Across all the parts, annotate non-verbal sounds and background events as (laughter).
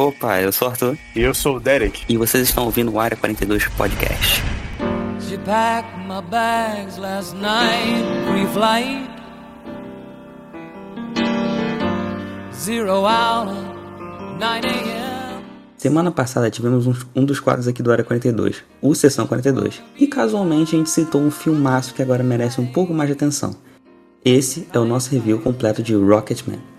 Opa, eu sou o Arthur. E eu sou o Derek. E vocês estão ouvindo o Área 42 Podcast. She packed my bags last night, pre-flight. Zero hour, 9 a.m. Semana passada tivemos um, um, dos quadros aqui do Área 42, o Sessão 42. E casualmente a gente citou um filmaço que agora merece um pouco mais de atenção. Esse é o nosso review completo de Rocketman.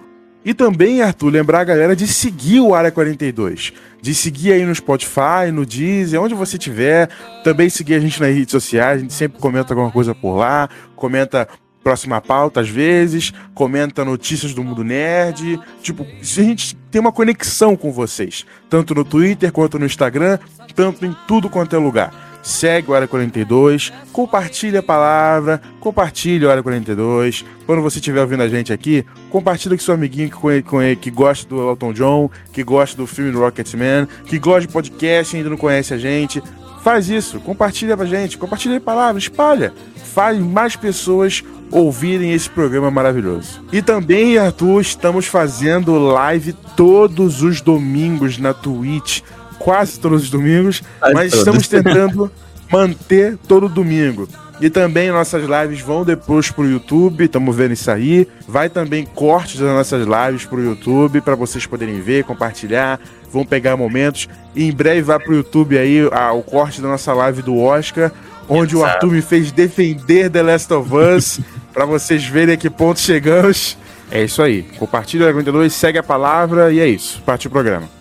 E também, Arthur, lembrar a galera de seguir o Área 42. De seguir aí no Spotify, no Deezer, onde você tiver. Também seguir a gente nas redes sociais, a gente sempre comenta alguma coisa por lá, comenta próxima pauta às vezes, comenta notícias do mundo nerd. Tipo, a gente tem uma conexão com vocês, tanto no Twitter quanto no Instagram, tanto em tudo quanto é lugar segue o Área 42, compartilha a palavra, compartilha o Área 42. Quando você estiver ouvindo a gente aqui, compartilha com seu amiguinho que, que gosta do Elton John, que gosta do filme Rocketman, que gosta de podcast e ainda não conhece a gente. Faz isso, compartilha pra gente, compartilha a palavra, espalha. Faz mais pessoas ouvirem esse programa maravilhoso. E também, Arthur, estamos fazendo live todos os domingos na Twitch quase todos os domingos, quase mas todos. estamos (laughs) tentando manter todo domingo. E também nossas lives vão depois pro YouTube, estamos vendo isso aí. Vai também cortes das nossas lives pro YouTube para vocês poderem ver, compartilhar, vão pegar momentos. E em breve vai pro YouTube aí a, o corte da nossa live do Oscar, onde Exato. o Arthur me fez defender The Last of Us, (laughs) para vocês verem a que ponto chegamos. É isso aí. Compartilha o 42, segue a palavra e é isso. Parte o programa.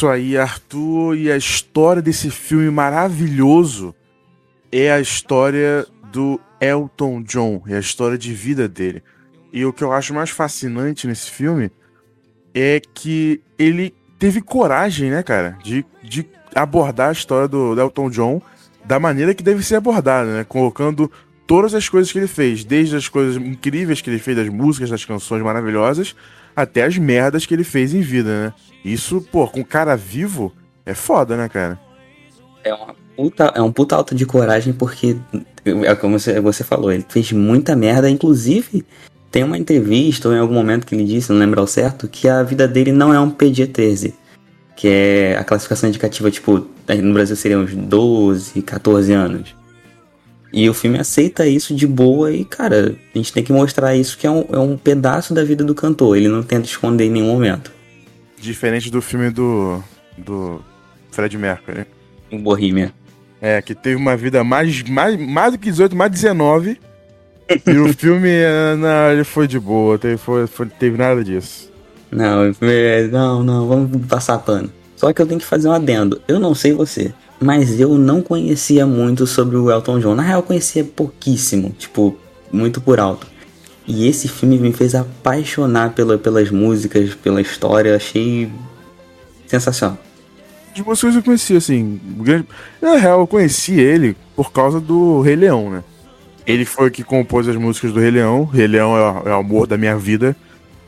Isso aí, Arthur. E a história desse filme maravilhoso é a história do Elton John, é a história de vida dele. E o que eu acho mais fascinante nesse filme é que ele teve coragem, né, cara, de, de abordar a história do, do Elton John da maneira que deve ser abordada, né? Colocando todas as coisas que ele fez, desde as coisas incríveis que ele fez, das músicas, das canções maravilhosas, até as merdas que ele fez em vida, né? Isso, pô, com cara vivo, é foda, né, cara? É uma puta, é um puta alto de coragem porque, é como você, você falou, ele fez muita merda, inclusive tem uma entrevista ou em algum momento que ele disse, não lembro ao certo, que a vida dele não é um PG-13, que é a classificação indicativa, tipo, no Brasil seria uns 12, 14 anos. E o filme aceita isso de boa e, cara, a gente tem que mostrar isso que é um, é um pedaço da vida do cantor. Ele não tenta esconder em nenhum momento. Diferente do filme do. do Fred Mercury. Em Bohemia. É, que teve uma vida mais, mais, mais do que 18, mais 19. e o filme, é, (laughs) não, ele foi de boa, teve, foi, foi, teve nada disso. Não, não, não, vamos passar pano. Só que eu tenho que fazer um adendo. Eu não sei você, mas eu não conhecia muito sobre o Elton John. Na real, eu conhecia pouquíssimo, tipo, muito por alto. E esse filme me fez apaixonar pela, pelas músicas, pela história, achei sensacional. De músicas eu conhecia, assim. Na real, eu conheci ele por causa do Rei Leão, né? Ele foi o que compôs as músicas do Rei Leão. Rei Leão é, é o amor da minha vida.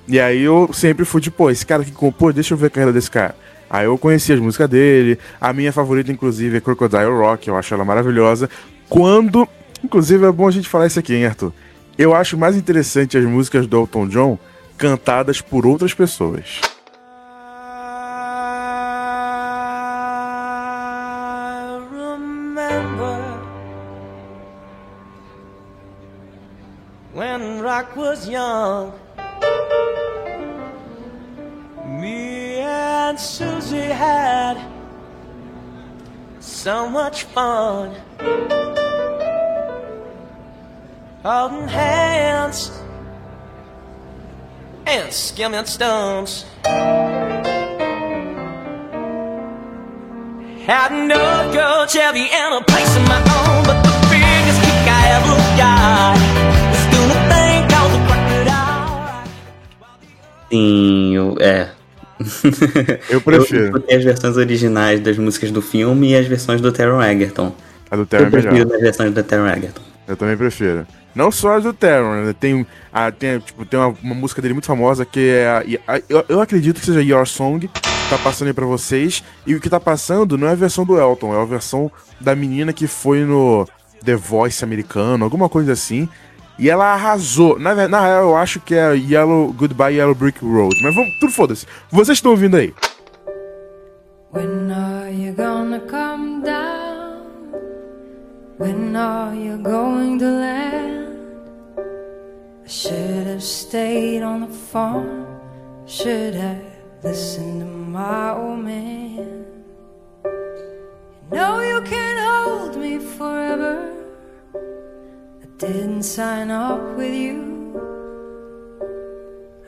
E aí eu sempre fui tipo, esse cara que compôs, deixa eu ver a carreira desse cara. Aí eu conheci as músicas dele. A minha favorita, inclusive, é Crocodile Rock. Eu acho ela maravilhosa. Quando. Inclusive, é bom a gente falar isso aqui, hein, Arthur? Eu acho mais interessante as músicas do Elton John cantadas por outras pessoas. Was young and Susie had so much fun. Holding hands and skimming stones. Had no girl, Chevy, and a place of my own, but the biggest kick I yacht. We're still a thing called the crocodile. Sim, é. Eu prefiro. Eu escutei as versões originais das músicas do filme e as versões do Taron Egerton. A do Taron eu é melhor. prefiro as versões do Taron Egerton. Eu também prefiro. Não só as do Taron, né? tem, a, tem, tipo, tem uma, uma, música dele muito famosa que é. A, a, eu, eu, acredito que seja Your Song, tá passando aí pra vocês. E o que tá passando não é a versão do Elton, é a versão da menina que foi no The Voice americano, alguma coisa assim. E ela arrasou. Na, real, eu acho que é Yellow Goodbye Yellow Brick Road. Mas vamos, tudo foda-se. Vocês estão ouvindo aí. When are you gonna come down? When are you going to land? I should have stayed on the farm. Should have listened to my old man. You know you can't hold me forever. Didn't sign up with you.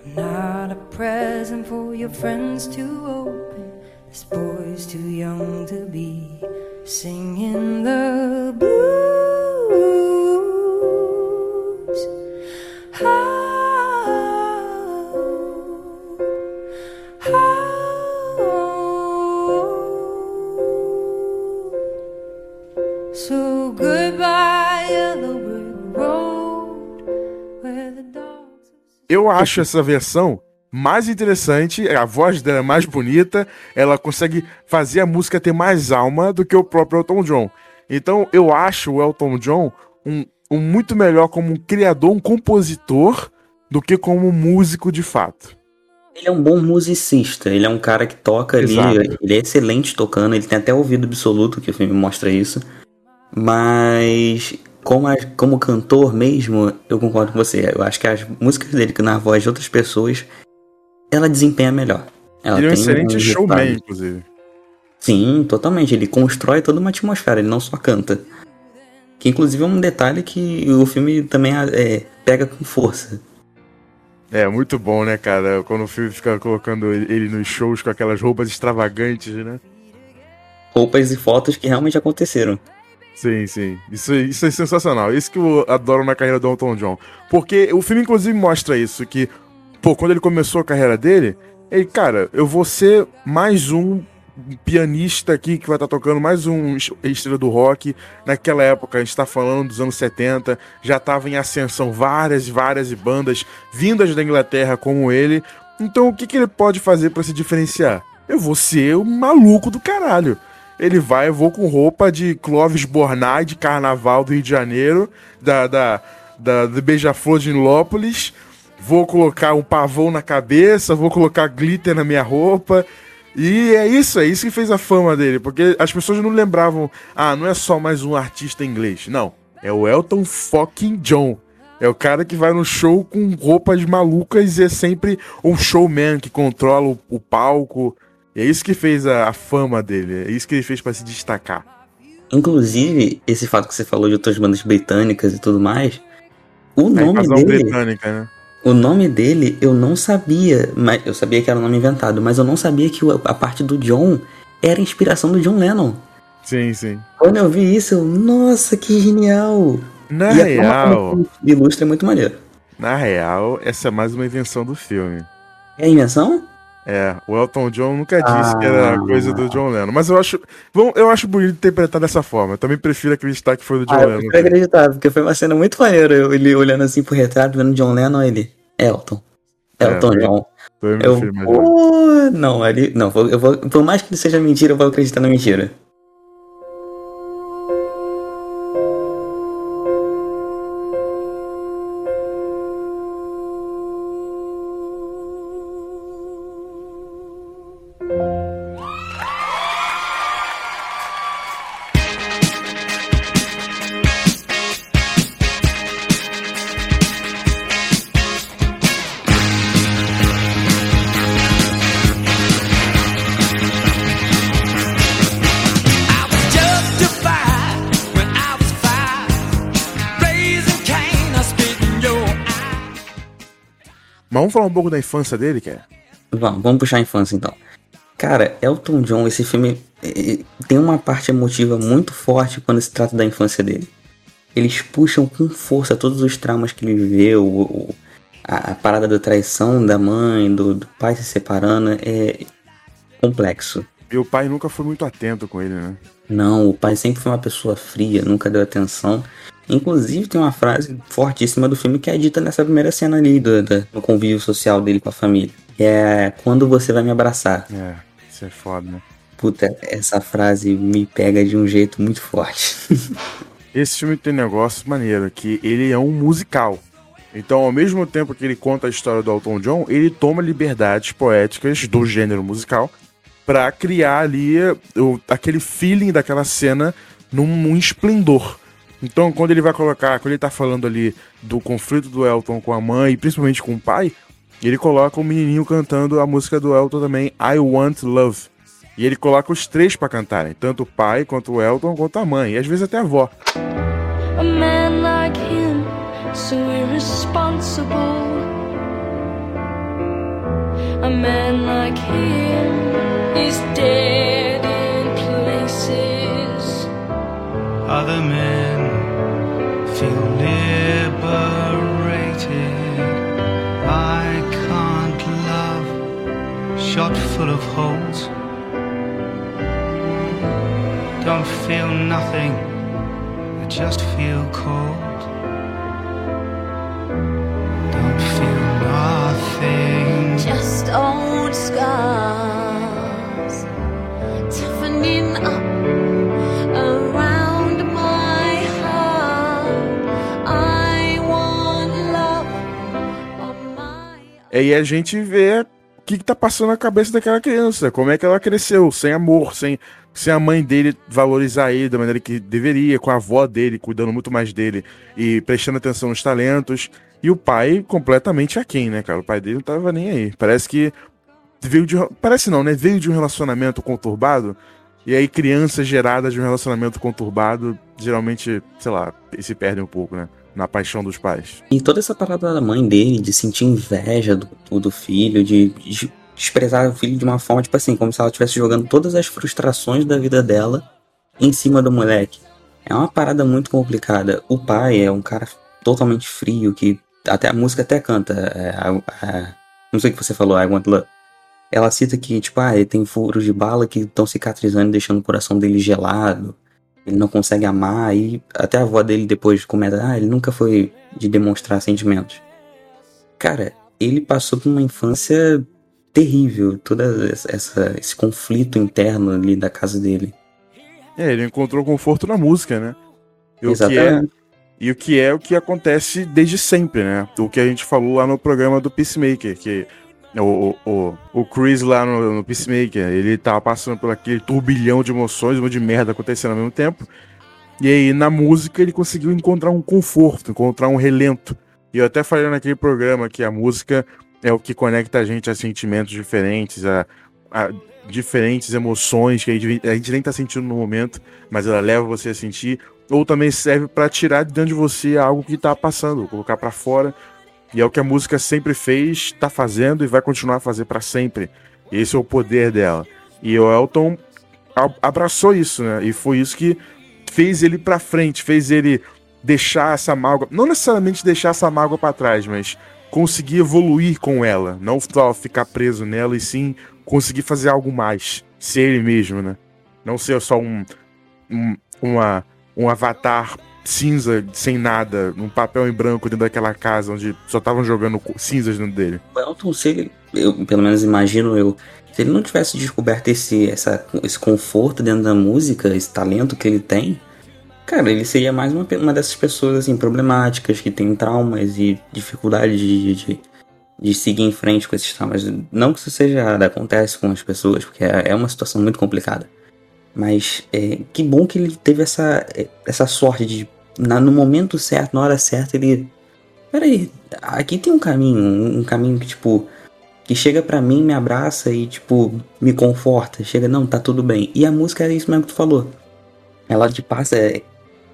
I'm not a present for your friends to open. This boy's too young to be singing the blues. Eu acho essa versão mais interessante, a voz dela é mais bonita, ela consegue fazer a música ter mais alma do que o próprio Elton John. Então eu acho o Elton John um, um muito melhor como um criador, um compositor, do que como músico de fato. Ele é um bom musicista, ele é um cara que toca ali, Exato. ele é excelente tocando, ele tem até ouvido absoluto, que o filme mostra isso. Mas como, a, como cantor mesmo, eu concordo com você. Eu acho que as músicas dele, que na voz de outras pessoas, ela desempenha melhor. Ela ele é um excelente um showman, inclusive. Sim, totalmente. Ele constrói toda uma atmosfera, ele não só canta. Que inclusive é um detalhe que o filme também é, pega com força. É, muito bom, né, cara? Quando o filme fica colocando ele nos shows com aquelas roupas extravagantes, né? Roupas e fotos que realmente aconteceram. Sim, sim. Isso, isso é sensacional. Isso que eu adoro na carreira do Elton John. Porque o filme, inclusive, mostra isso: que, pô, quando ele começou a carreira dele, ele, cara, eu vou ser mais um pianista aqui que vai estar tá tocando mais um estrela do rock. Naquela época, a gente está falando dos anos 70, já estava em ascensão várias, várias bandas vindas da Inglaterra como ele. Então, o que, que ele pode fazer para se diferenciar? Eu vou ser o maluco do caralho ele vai, eu vou com roupa de Clóvis Bornai, de Carnaval do Rio de Janeiro, da, da, da, do Beija-Flor de Nilópolis, vou colocar um pavão na cabeça, vou colocar glitter na minha roupa. E é isso, é isso que fez a fama dele, porque as pessoas não lembravam, ah, não é só mais um artista inglês. Não, é o Elton fucking John. É o cara que vai no show com roupas malucas e é sempre um showman que controla o, o palco. E é isso que fez a, a fama dele, é isso que ele fez para se destacar. Inclusive, esse fato que você falou de outras bandas britânicas e tudo mais, o é nome dele. Britânica, né? O nome dele eu não sabia, mas eu sabia que era um nome inventado, mas eu não sabia que a parte do John era inspiração do John Lennon. Sim, sim. Quando eu vi isso, eu, nossa, que genial! Na e real. Ilustra é muito maneiro. Na real, essa é mais uma invenção do filme. É a invenção? É, o Elton John nunca disse ah. que era coisa do John Lennon. Mas eu acho, bom, eu acho bonito interpretar dessa forma. Eu também prefiro acreditar que foi do John ah, Lennon. Eu prefiro acreditar, porque foi uma cena muito maneira. Ele olhando assim pro retrato, vendo John Lennon, ele. Elton. Elton é, John. Eu, eu, não, ele, não, eu vou, por mais que seja mentira, eu vou acreditar na mentira. Falar um pouco da infância dele, quer? Vamos, vamos puxar a infância então. Cara, Elton John, esse filme tem uma parte emotiva muito forte quando se trata da infância dele. eles puxam com força todos os traumas que ele viveu, o, a, a, parada da traição da mãe, do, do, pai se separando, é complexo. E o pai nunca foi muito atento com ele, né? Não, o pai sempre foi uma pessoa fria, nunca deu atenção. Inclusive tem uma frase fortíssima do filme que é dita nessa primeira cena ali do, do, do convívio social dele com a família. Que é quando você vai me abraçar. É, isso é foda, né? Puta, essa frase me pega de um jeito muito forte. (laughs) Esse filme tem um negócio maneiro, que ele é um musical. Então, ao mesmo tempo que ele conta a história do Elton John, ele toma liberdades poéticas do gênero musical para criar ali o, aquele feeling daquela cena num, num, esplendor. Então, quando ele vai colocar, quando ele tá falando ali do conflito do Elton com a mãe e principalmente com o pai, ele coloca o um menininho cantando a música do Elton também, I Want Love. E ele coloca os três para cantarem, tanto o pai, quanto o Elton, quanto a mãe, e às vezes até a avó. A man like him, so irresponsible. A man like him is dead in places. Other men shot full of holes. Don't feel nothing, I just feel cold. Don't feel nothing. Just old scars toughening up around my heart. I want love on my. E aí a gente vê o que, que tá passando na cabeça daquela criança, como é que ela cresceu, sem amor, sem se a mãe dele valorizar ele da maneira que deveria, com a avó dele cuidando muito mais dele e prestando atenção nos talentos, e o pai completamente aquém, né, cara? O pai dele não tava nem aí. Parece que veio de. Parece não, né? Veio de um relacionamento conturbado, e aí crianças geradas de um relacionamento conturbado geralmente, sei lá, se perdem um pouco, né? Na paixão dos pais. E toda essa parada da mãe dele, de sentir inveja do, do filho, de, de desprezar o filho de uma forma, tipo assim, como se ela estivesse jogando todas as frustrações da vida dela em cima do moleque. É uma parada muito complicada. O pai é um cara totalmente frio, que até a música até canta. É, não sei o que você falou, I Want Love. Ela cita que, tipo, ah, ele tem furos de bala que estão cicatrizando e deixando o coração dele gelado. Ele não consegue amar. E até a avó dele depois comenta, ah, ele nunca foi de demonstrar sentimentos. Cara, ele passou por uma infância terrível, todo essa, esse conflito interno ali da casa dele. É, ele encontrou conforto na música, né? E Exatamente. O que é, e o que é o que acontece desde sempre, né? O que a gente falou lá no programa do Peacemaker, que o, o, o Chris lá no, no Peacemaker, ele tava passando por aquele turbilhão de emoções, uma de merda acontecendo ao mesmo tempo. E aí, na música, ele conseguiu encontrar um conforto, encontrar um relento. E eu até falei naquele programa que a música é o que conecta a gente a sentimentos diferentes, a, a diferentes emoções que a gente, a gente nem tá sentindo no momento, mas ela leva você a sentir, ou também serve para tirar de dentro de você algo que tá passando, colocar para fora. E é o que a música sempre fez, tá fazendo e vai continuar a fazer para sempre. Esse é o poder dela. E o Elton abraçou isso, né? E foi isso que fez ele para frente, fez ele deixar essa mágoa, não necessariamente deixar essa mágoa para trás, mas conseguir evoluir com ela, não só ficar preso nela e sim conseguir fazer algo mais, ser ele mesmo, né? Não ser só um, um uma, um avatar cinza sem nada, num papel em branco dentro daquela casa onde só estavam jogando cinzas dentro dele. O Elton, se eu pelo menos imagino eu, se ele não tivesse descoberto esse, essa, esse conforto dentro da música, esse talento que ele tem, Cara, ele seria mais uma, uma dessas pessoas, assim, problemáticas, que tem traumas e dificuldade de, de, de seguir em frente com esses traumas. Não que isso seja errado, acontece com as pessoas, porque é, é uma situação muito complicada. Mas é, que bom que ele teve essa, essa sorte de, na, no momento certo, na hora certa, ele. Peraí, aqui tem um caminho, um, um caminho que, tipo, que chega para mim, me abraça e, tipo, me conforta. Chega, não, tá tudo bem. E a música é isso mesmo que tu falou. Ela te passa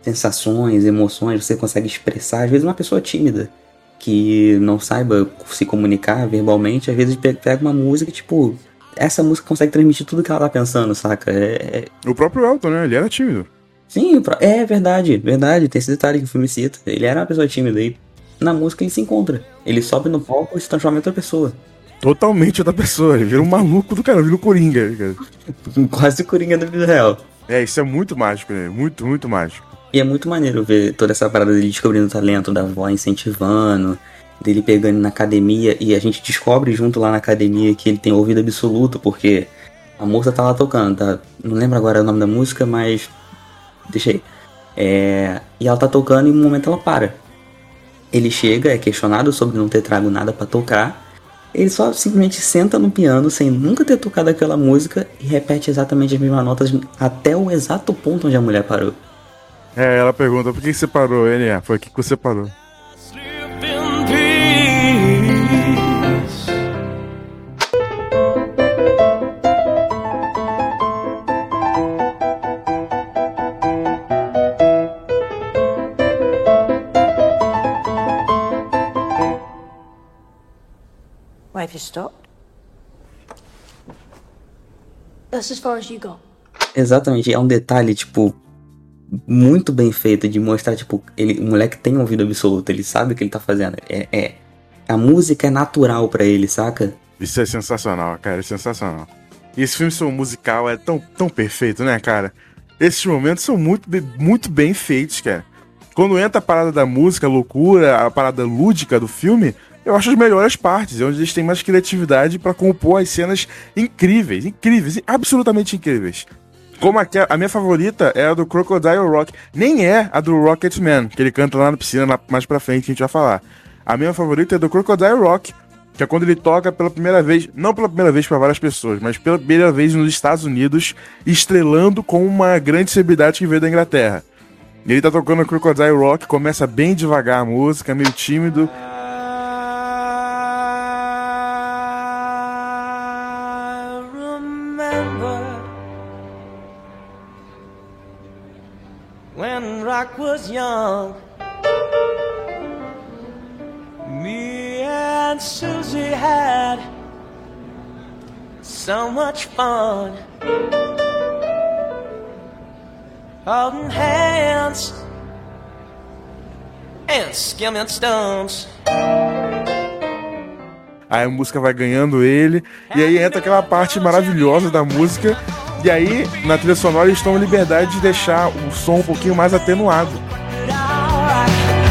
sensações, emoções, você consegue expressar. Às vezes uma pessoa tímida que não saiba se comunicar verbalmente, às vezes pega uma música tipo, essa música consegue transmitir tudo que ela tá pensando, saca? É, é... O próprio Elton, né? Ele era tímido. Sim, é verdade, verdade. Tem esse detalhe que o filme cita. Ele era uma pessoa tímida e na música ele se encontra. Ele sobe no palco e se transforma em outra pessoa. Totalmente outra pessoa. Ele vira um maluco do cara, vira um Coringa. Cara. (laughs) Quase Coringa da vida real. É, isso é muito mágico, né? Muito, muito mágico. E é muito maneiro ver toda essa parada dele descobrindo o talento, da avó incentivando, dele pegando na academia, e a gente descobre junto lá na academia que ele tem ouvido absoluto, porque a moça tá lá tocando, tá? Não lembro agora o nome da música, mas deixa aí. É, e ela tá tocando e um momento ela para. Ele chega, é questionado sobre não ter trago nada para tocar. Ele só simplesmente senta no piano sem nunca ter tocado aquela música e repete exatamente as mesmas notas até o exato ponto onde a mulher parou. É, ela pergunta por que você parou? Ele é, foi que você parou. That's as far as you go. Exatamente, é um detalhe, tipo, muito bem feito de mostrar, tipo, ele, o moleque tem ouvido absoluto, ele sabe o que ele tá fazendo. É, é a música é natural para ele, saca? Isso é sensacional, cara, é sensacional. E esse filme seu musical é tão, tão perfeito, né, cara? Esses momentos são muito, muito bem feitos, cara. Quando entra a parada da música, a loucura, a parada lúdica do filme, eu acho as melhores partes, é onde eles têm mais criatividade para compor as cenas incríveis, incríveis, absolutamente incríveis. Como a, a minha favorita é a do Crocodile Rock. Nem é a do Rocket Man, que ele canta lá na piscina, mais pra frente, que a gente vai falar. A minha favorita é do Crocodile Rock, que é quando ele toca pela primeira vez, não pela primeira vez para várias pessoas, mas pela primeira vez nos Estados Unidos, estrelando com uma grande celebridade que veio da Inglaterra. Ele tá tocando Crocodile Rock, começa bem devagar a música, meio tímido. Me and Susie had so much fun. Holding hands and skimming stones. Aí a música vai ganhando ele, e aí entra aquela parte maravilhosa da música e aí, na trilha sonora, eles tomam liberdade de deixar o som um pouquinho mais atenuado.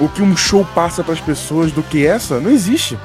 o que um show passa para as pessoas do que essa? Não existe.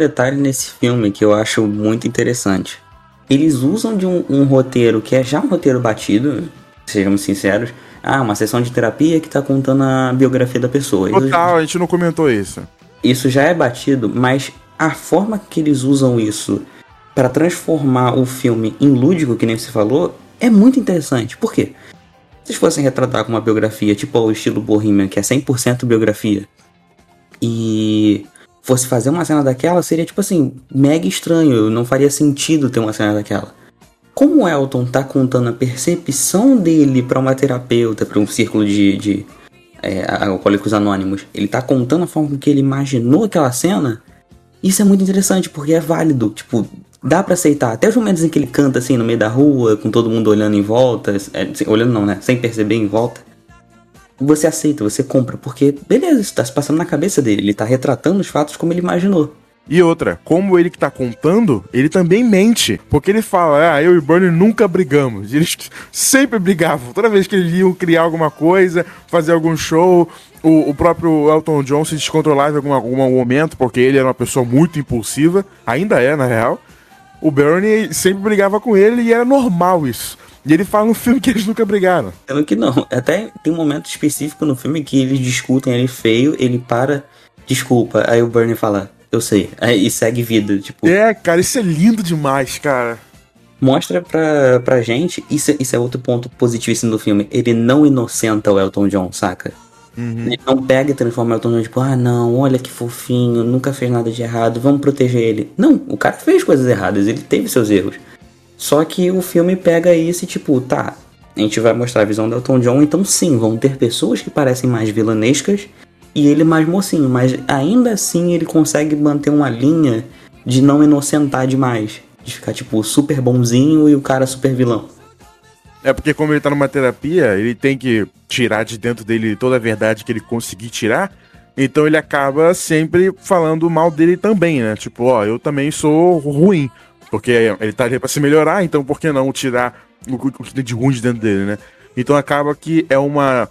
Detalhe nesse filme que eu acho muito interessante. Eles usam de um, um roteiro que é já um roteiro batido, sejamos sinceros. Ah, uma sessão de terapia que tá contando a biografia da pessoa. Total, a gente não comentou isso. Isso já é batido, mas a forma que eles usam isso para transformar o filme em lúdico, que nem você falou, é muito interessante. Por quê? Se eles fossem retratar com uma biografia tipo o estilo Bohemian, que é 100% biografia, e fosse fazer uma cena daquela, seria tipo assim, mega estranho, não faria sentido ter uma cena daquela. Como o Elton tá contando a percepção dele para uma terapeuta, para um círculo de, de é, alcoólicos anônimos, ele tá contando a forma que ele imaginou aquela cena, isso é muito interessante, porque é válido. Tipo, dá para aceitar. Até os momentos em que ele canta assim no meio da rua, com todo mundo olhando em volta, é, olhando não, né? Sem perceber em volta. Você aceita, você compra, porque beleza, isso tá se passando na cabeça dele. Ele tá retratando os fatos como ele imaginou. E outra, como ele que tá contando, ele também mente. Porque ele fala, ah, eu e Bernie nunca brigamos. (laughs) Eles sempre brigavam. Toda vez que eles iam criar alguma coisa, fazer algum show, o, o próprio Elton John se descontrolava em algum, algum momento, porque ele era uma pessoa muito impulsiva. Ainda é, na real. O Bernie sempre brigava com ele e era normal isso. E ele fala no filme que eles nunca brigaram. Sendo que não. Até tem um momento específico no filme que eles discutem ele feio, ele para, desculpa. Aí o Bernie fala, eu sei. Aí, e segue vida, tipo. É, cara, isso é lindo demais, cara. Mostra pra, pra gente, isso, isso é outro ponto positivíssimo do filme. Ele não inocenta o Elton John, saca? Uhum. Ele não pega e transforma o Elton John, tipo, ah não, olha que fofinho, nunca fez nada de errado, vamos proteger ele. Não, o cara fez coisas erradas, ele teve seus erros. Só que o filme pega isso e tipo, tá, a gente vai mostrar a visão do Elton John, então sim, vão ter pessoas que parecem mais vilanescas e ele mais mocinho, mas ainda assim ele consegue manter uma linha de não inocentar demais. De ficar, tipo, super bonzinho e o cara super vilão. É porque como ele tá numa terapia, ele tem que tirar de dentro dele toda a verdade que ele conseguir tirar. Então ele acaba sempre falando mal dele também, né? Tipo, ó, eu também sou ruim. Porque ele tá ali pra se melhorar, então por que não tirar o que tem de ruim de dentro dele, né? Então acaba que é uma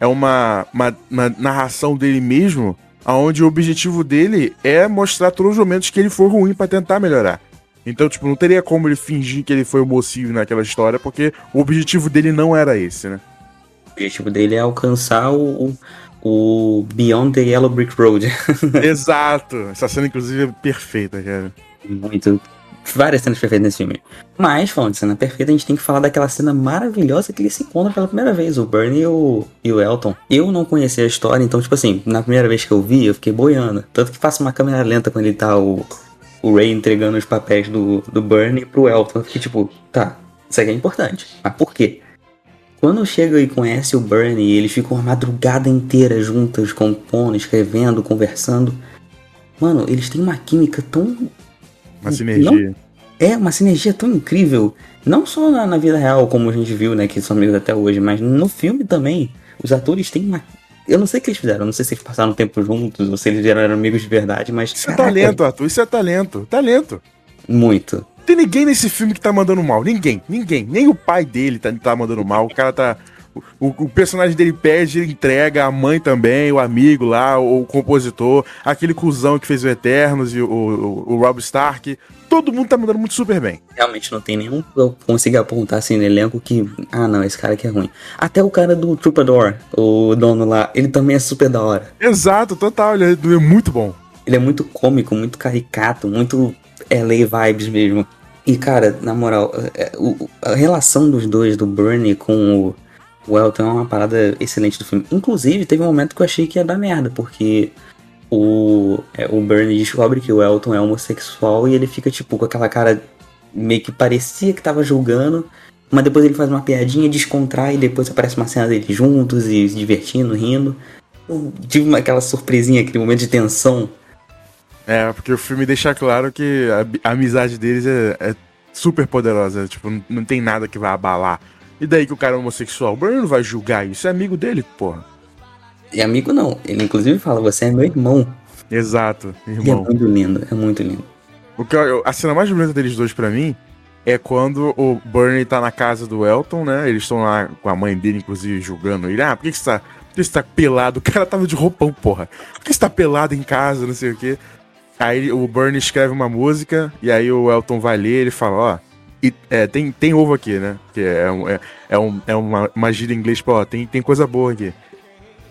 é uma, uma, uma narração dele mesmo, aonde o objetivo dele é mostrar todos os momentos que ele foi ruim para tentar melhorar. Então, tipo, não teria como ele fingir que ele foi o mocinho naquela história, porque o objetivo dele não era esse, né? O objetivo dele é alcançar o, o Beyond the Yellow Brick Road. (laughs) Exato! Essa cena, inclusive, é perfeita, cara. Muito várias cenas perfeitas nesse filme. Mas, falando de cena perfeita, a gente tem que falar daquela cena maravilhosa que eles se encontram pela primeira vez, o Bernie e o, e o Elton. Eu não conhecia a história, então, tipo assim, na primeira vez que eu vi, eu fiquei boiando. Tanto que faço uma câmera lenta quando ele tá o, o Ray entregando os papéis do, do Bernie pro Elton. Eu fiquei tipo, tá, isso aqui é importante. Mas por quê? Quando chega e conhece o Bernie, eles ficam a madrugada inteira juntos, compondo, escrevendo, conversando. Mano, eles têm uma química tão uma sinergia. Não, é, uma sinergia tão incrível. Não só na, na, vida real, como a gente viu, né, que são amigos até hoje, mas no filme também. Os atores têm uma. Eu não sei o que eles fizeram, não sei se eles passaram tempo juntos ou se eles eram amigos de verdade, mas. Isso é caraca, é talento, Arthur, isso é talento. Talento. Muito. Tem ninguém nesse filme que tá mandando mal. Ninguém, ninguém. Nem o pai dele tá, tá mandando mal. O cara tá. O, o, personagem dele pede, ele entrega, a mãe também, o amigo lá, o, o compositor, aquele cuzão que fez o Eternos e o, o, o Rob Stark. Todo mundo tá mandando muito super bem. Realmente não tem nenhum que eu consiga apontar assim no elenco que. Ah, não, esse cara aqui é ruim. Até o cara do Troubadour, o dono lá, ele também é super da hora. Exato, total, ele é muito bom. Ele é muito cômico, muito caricato, muito LA vibes mesmo. E, cara, na moral, é, a relação dos dois, do Bernie com o o Elton é uma parada excelente do filme. Inclusive, teve um momento que eu achei que ia dar merda, porque o, é, o Bernie descobre que o Elton é homossexual e ele fica, tipo, com aquela cara meio que parecia que tava julgando, mas depois ele faz uma piadinha, descontrai e depois aparece uma cena deles juntos e se divertindo, rindo. Eu tive uma, aquela surpresinha, aquele momento de tensão. É, porque o filme deixa claro que a, a amizade deles é, é super poderosa, tipo, não, tem nada que vai abalar e daí que o cara é homossexual? O Bruno não vai julgar isso, é amigo dele, porra. E amigo não, ele inclusive fala, você é meu irmão. Exato, irmão. E é muito lindo, é muito lindo. O que eu, a cena mais bonita deles dois para mim é quando o Bernie tá na casa do Elton, né? Eles estão lá com a mãe dele, inclusive, julgando ele. Ah, por que, que você tá. Por que você tá pelado? O cara tava de roupão, porra. Por que você tá pelado em casa, não sei o quê? Aí o Bernie escreve uma música, e aí o Elton vai ler, ele fala, ó, e é, tem, tem ovo aqui, né? Que é, é, é, um, é uma, uma gíria em inglês, pô, tem, tem coisa boa aqui.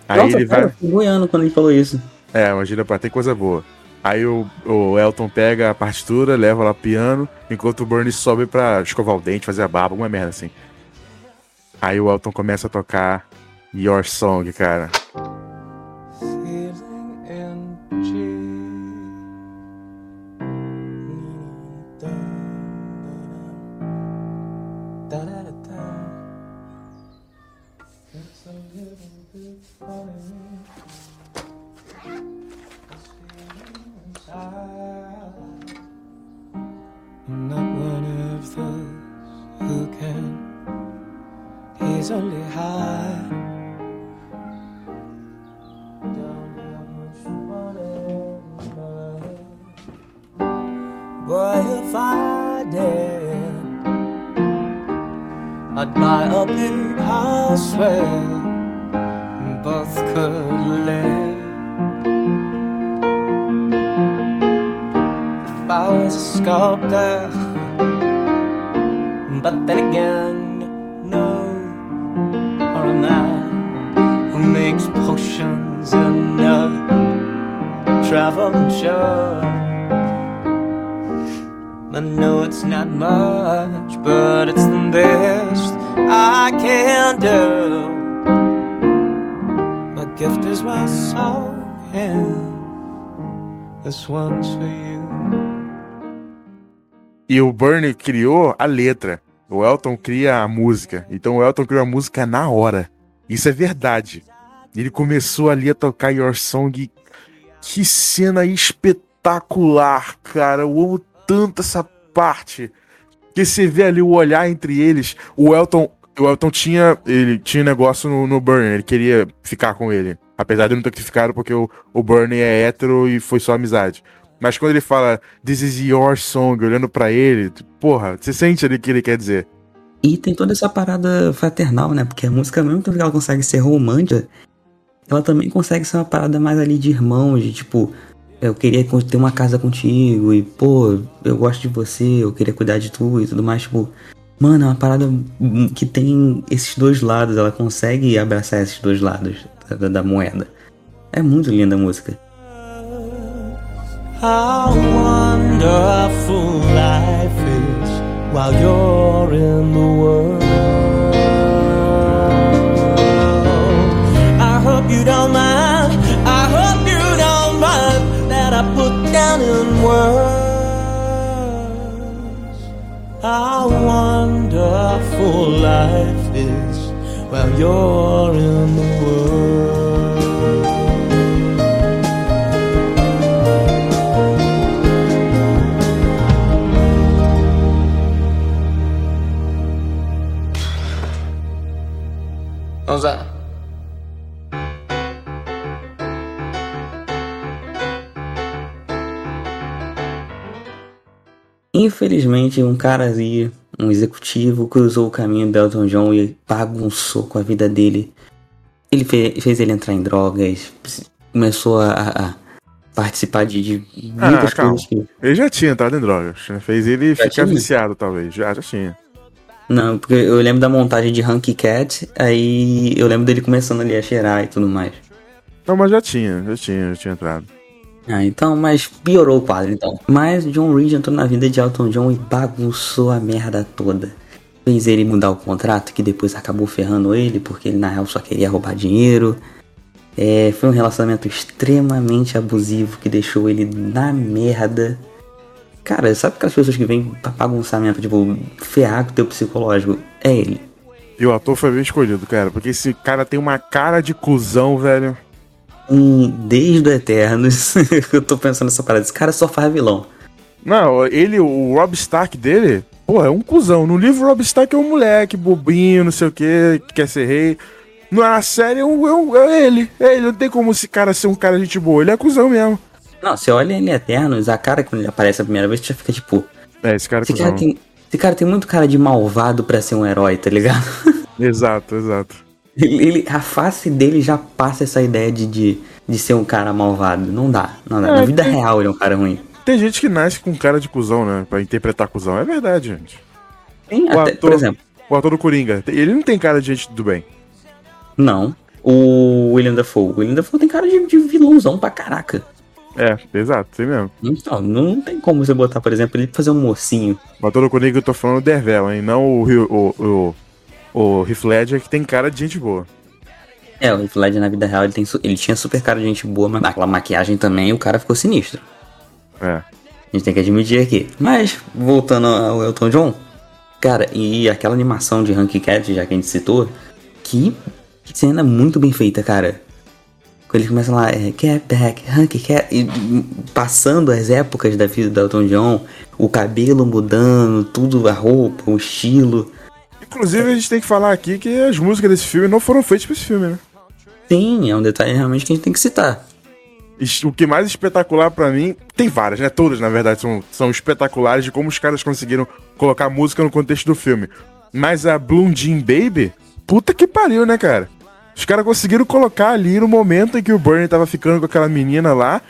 Aí Nossa, ele cara, vai. boiando quando ele falou isso. É, uma gíria pra tem coisa boa. Aí o, o Elton pega a partitura, leva lá piano, enquanto o Bernie sobe pra escovar o dente, fazer a barba, alguma merda assim. Aí o Elton começa a tocar Your Song, cara. Easily hide. Boy, if I did, I'd buy a big house where both could live. If I was a sculptor, but then again, man who makes potions and uh, show. I know it's not much, but it's the best I can do. My gift is my song, and this one's for you. E o Bernie criou a letra. O Elton cria a música. Então o Elton criou a música na hora. Isso é verdade. Ele começou ali a tocar Your Song. Que cena espetacular, cara. Eu amo tanto essa parte. Que você vê ali o olhar entre eles. O Elton, o Elton tinha, ele tinha negócio no, no Bernie, ele queria ficar com ele. Apesar de não ter que ficar porque o, o Bernie é hétero e foi só amizade. Mas quando ele fala This is your song, olhando para ele, porra, você sente ali o que ele quer dizer. E tem toda essa parada fraternal, né? Porque a música, mesmo que ela consegue ser romântica, ela também consegue ser uma parada mais ali de irmãos, de tipo, eu queria ter uma casa contigo e, pô, eu gosto de você, eu queria cuidar de tu e tudo mais, tipo, mano, é uma parada que tem esses dois lados, ela consegue abraçar esses dois lados da, da moeda. É muito linda a música. How wonderful life is while you're in the while Infelizmente, um cara ali, um executivo, cruzou o caminho do Elton John e bagunçou com a vida dele. Ele fez, fez ele entrar em drogas, começou a, a participar de, de muitas Ah, coisas que. Ele já tinha entrado em drogas. né? Fez ele Já ficar tinha? viciado, talvez. Já, já tinha. Não, porque eu lembro da montagem de Hunky Cat, aí eu lembro dele começando ali a cheirar e tudo mais. Não, mas já tinha, já tinha, já tinha entrado. Ah, então, mas piorou o quadro, então. Mas John Reed entrou na vida de Elton John e bagunçou a merda toda. Fez ele mudar o contrato, que depois acabou ferrando ele, porque ele na real só queria roubar dinheiro. É, foi um relacionamento extremamente abusivo que deixou ele na merda. Cara, sabe aquelas pessoas que vêm pra bagunçamento, tipo, ferrar com o teu psicológico? É ele. E o ator foi bem escolhido, cara, porque esse cara tem uma cara de cuzão, velho. Um, desde o Eternos, (laughs) eu tô pensando nessa parada. Esse cara só faz vilão. Não, ele, o Rob Stark dele, pô, é um cuzão. No livro, o Rob Stark é um moleque bobinho, não sei o que, que quer ser rei. Na série, é, um- é um- é ele. É ele, não tem como esse cara ser um cara de gente boa. Ele é cuzão mesmo. Não, você olha ele Eternos, a cara quando ele aparece a primeira vez, você já fica tipo. É, esse cara é Esse cuzão. cara, tem, esse cara tem muito cara de malvado pra ser um herói, tá ligado? (laughs) Exato, exato. Ele, a face dele já passa essa ideia de, de, de ser um cara malvado. Não dá, não dá. É, Na vida tem- real ele é um cara ruim. Tem gente que nasce com cara de cuzão, né? Pra interpretar cuzão. É verdade, gente. Tem O até, ator- por exemplo, O ator do Coringa, ele não tem cara de gente do bem. não. O William Dafoe. O William Dafoe tem cara de, de vilãozão pra caraca. É, exato, tem mesmo. Então, não tem como você botar, por exemplo, ele fazer um mocinho. O ator do Coringa eu tô falando o Dervel, hein? Não o, Rio- o, o, o Heath Ledger, que tem cara de gente boa. É, o Heath Ledger na vida real ele, tem, su- ele tinha super cara de gente boa, mas naquela maquiagem também o cara ficou sinistro. É. A gente tem que admitir aqui. Mas, voltando ao Elton John, cara, e aquela animação de Hunky Cat, já que a gente citou, que cena muito bem feita, cara. Quando ele começa lá, é, Get Back, Hunky Cat, e passando as épocas da vida do Elton John, o cabelo mudando, tudo, a roupa, o estilo. Inclusive, a gente tem que falar aqui que as músicas desse filme não foram feitas pra esse filme, né? Sim, é um detalhe realmente que a gente tem que citar. O que mais espetacular para mim, tem várias, né? Todas, na verdade, são, são espetaculares de como os caras conseguiram colocar música no contexto do filme. Mas a Bloom Jean Baby, puta que pariu, né, cara? Os caras conseguiram colocar ali no momento em que o Bernie tava ficando com aquela menina lá.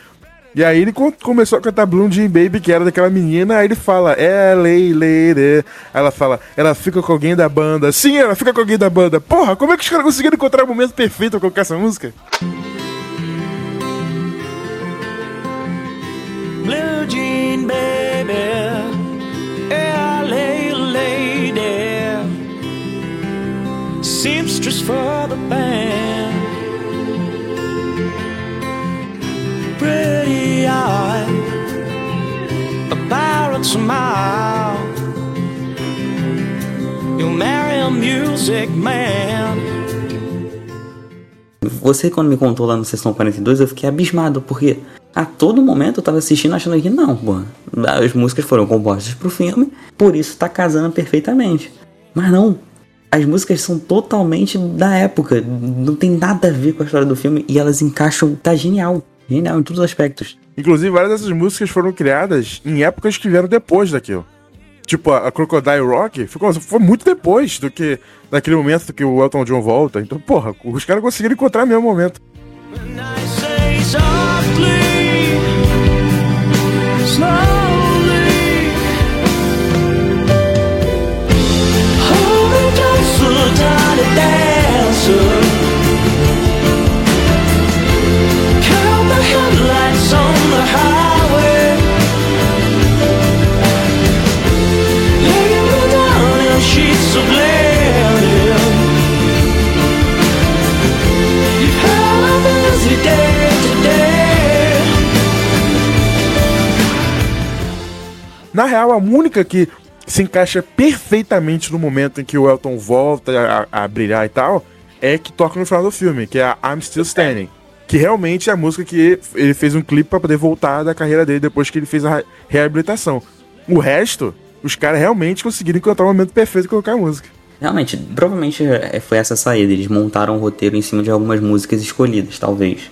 E aí ele começou a cantar Bloom Jean Baby, que era daquela menina, aí ele fala, é lei, lady. Ela fala, ela fica com alguém da banda. Sim, ela fica com alguém da banda. Porra, como é que os caras conseguiram encontrar o momento perfeito pra colocar essa música? Blue Jean Baby, é. Seamstress for the band. pretty a pirate smile. You'll marry a music man. Você, quando me contou lá no Sessão 42, eu fiquei abismado, porque a todo momento eu tava assistindo achando que não, pô, as músicas foram compostas pro filme, por isso tá casando perfeitamente. Mas não, as músicas são totalmente da época, não tem nada a ver com a história do filme e elas encaixam, tá genial. Genial em todos os aspectos. Inclusive, várias dessas músicas foram criadas em épocas que vieram depois daquilo. Tipo, a Crocodile Rock foi, foi muito depois do que daquele momento que o Elton John volta. Então, porra, os caras conseguiram encontrar o mesmo momento. Na real, a única que se encaixa perfeitamente no momento em que o Elton volta a, a brilhar e tal, é que toca no final do filme, que é a I'm Still Standing. Que realmente é a música que ele fez um clipe para poder voltar da carreira dele depois que ele fez a reabilitação. O resto, os caras realmente conseguiram encontrar o momento perfeito de colocar a música. Realmente, provavelmente é, foi essa saída. Eles montaram o roteiro em cima de algumas músicas escolhidas, talvez.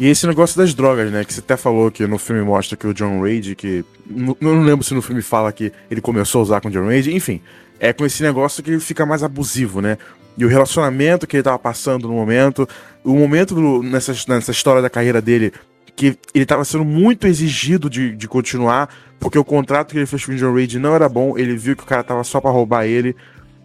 E esse negócio das drogas, né? Que você até falou que no filme mostra que o John Rage, que. Não, não lembro se no filme fala que ele começou a usar com o John Rage, enfim. É com esse negócio que ele fica mais abusivo, né? E o relacionamento que ele tava passando no momento, o momento do, nessa, nessa história da carreira dele, que ele tava sendo muito exigido de, de continuar, porque o contrato que ele fez com o John Rage não era bom, ele viu que o cara tava só para roubar ele.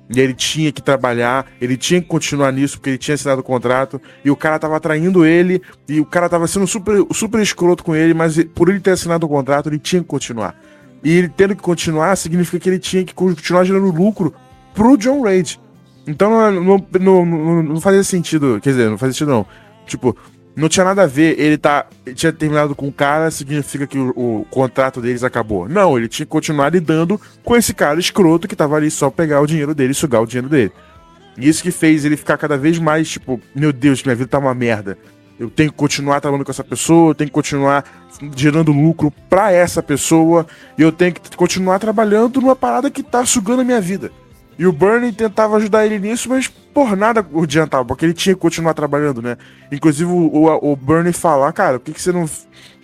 E ele tinha que trabalhar, ele tinha que continuar nisso, porque ele tinha assinado o contrato, e o cara tava traindo ele, e o cara tava sendo super, super escroto com ele, mas por ele ter assinado o contrato, ele tinha que continuar. E ele tendo que continuar, significa que ele tinha que continuar gerando lucro pro John Rage. Então não, não, não, não fazia sentido, quer dizer, não fazia sentido não. Tipo, não tinha nada a ver ele tá. Ele tinha terminado com o cara, significa que o, o, contrato deles acabou. Não, ele tinha que continuar lidando com esse cara escroto que tava ali só pegar o dinheiro dele e sugar o dinheiro dele. E isso que fez ele ficar cada vez mais, tipo, meu Deus, minha vida tá uma merda. Eu tenho que continuar trabalhando com essa pessoa, eu tenho que continuar gerando lucro pra essa pessoa, e eu tenho que continuar trabalhando numa parada que tá sugando a minha vida. E o Bernie tentava ajudar ele nisso, mas por nada adiantava, porque ele tinha que continuar trabalhando, né? Inclusive o, o, o Bernie falar, cara, por que, que você não.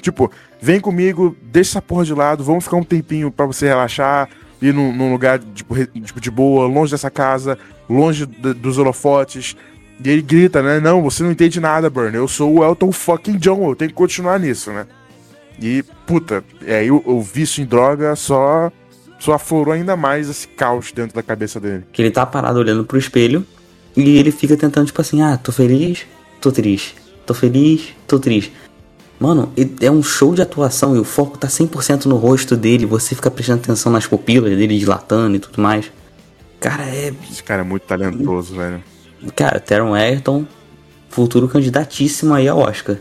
Tipo, vem comigo, deixa essa porra de lado, vamos ficar um tempinho para você relaxar, ir num, num lugar tipo, tipo, de boa, longe dessa casa, longe dos holofotes. E ele grita, né? Não, você não entende nada, Bernie. Eu sou o Elton fucking John, eu tenho que continuar nisso, né? E, puta, aí o, o vício em droga só só aflorou ainda mais esse caos dentro da cabeça dele. Que ele tá parado olhando pro espelho e ele fica tentando, tipo assim, ah, tô feliz, tô triste. Tô feliz, tô triste. Mano, é um show de atuação e o foco tá 100% no rosto dele. Você fica prestando atenção nas pupilas dele dilatando e tudo mais. Cara, é. Esse cara é muito talentoso, velho. Cara, Teron Egerton, futuro candidatíssimo aí ao Oscar.